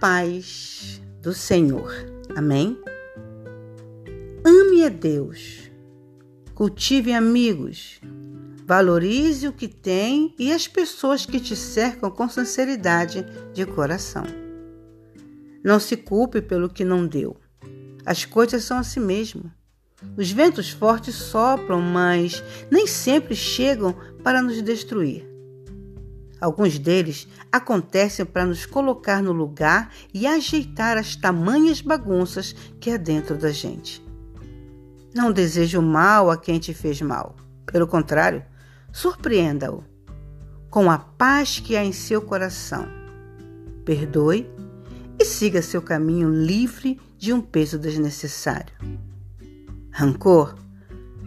paz do Senhor. Amém? Ame a Deus. Cultive amigos. Valorize o que tem e as pessoas que te cercam com sinceridade de coração. Não se culpe pelo que não deu. As coisas são assim mesmo. Os ventos fortes sopram, mas nem sempre chegam para nos destruir. Alguns deles acontecem para nos colocar no lugar e ajeitar as tamanhas bagunças que há dentro da gente. Não desejo mal a quem te fez mal. Pelo contrário, surpreenda-o com a paz que há em seu coração. Perdoe e siga seu caminho livre de um peso desnecessário. Rancor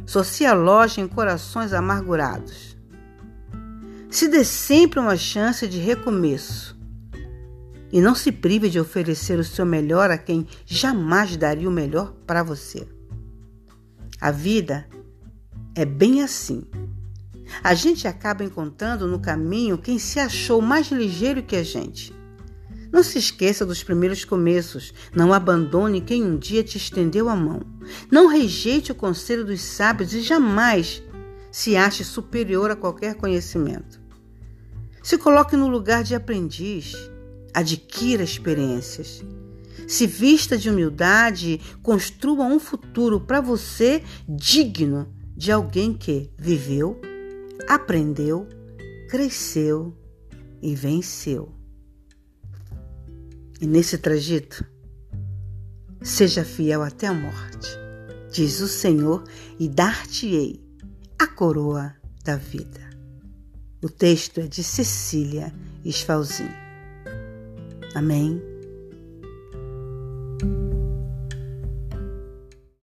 só se aloja em corações amargurados se dê sempre uma chance de recomeço. E não se prive de oferecer o seu melhor a quem jamais daria o melhor para você. A vida é bem assim. A gente acaba encontrando no caminho quem se achou mais ligeiro que a gente. Não se esqueça dos primeiros começos. Não abandone quem um dia te estendeu a mão. Não rejeite o conselho dos sábios e jamais se ache superior a qualquer conhecimento. Se coloque no lugar de aprendiz, adquira experiências. Se vista de humildade, construa um futuro para você digno de alguém que viveu, aprendeu, cresceu e venceu. E nesse trajeto, seja fiel até a morte, diz o Senhor, e dar-te-ei a coroa da vida. O texto é de Cecília Esfalzin. Amém.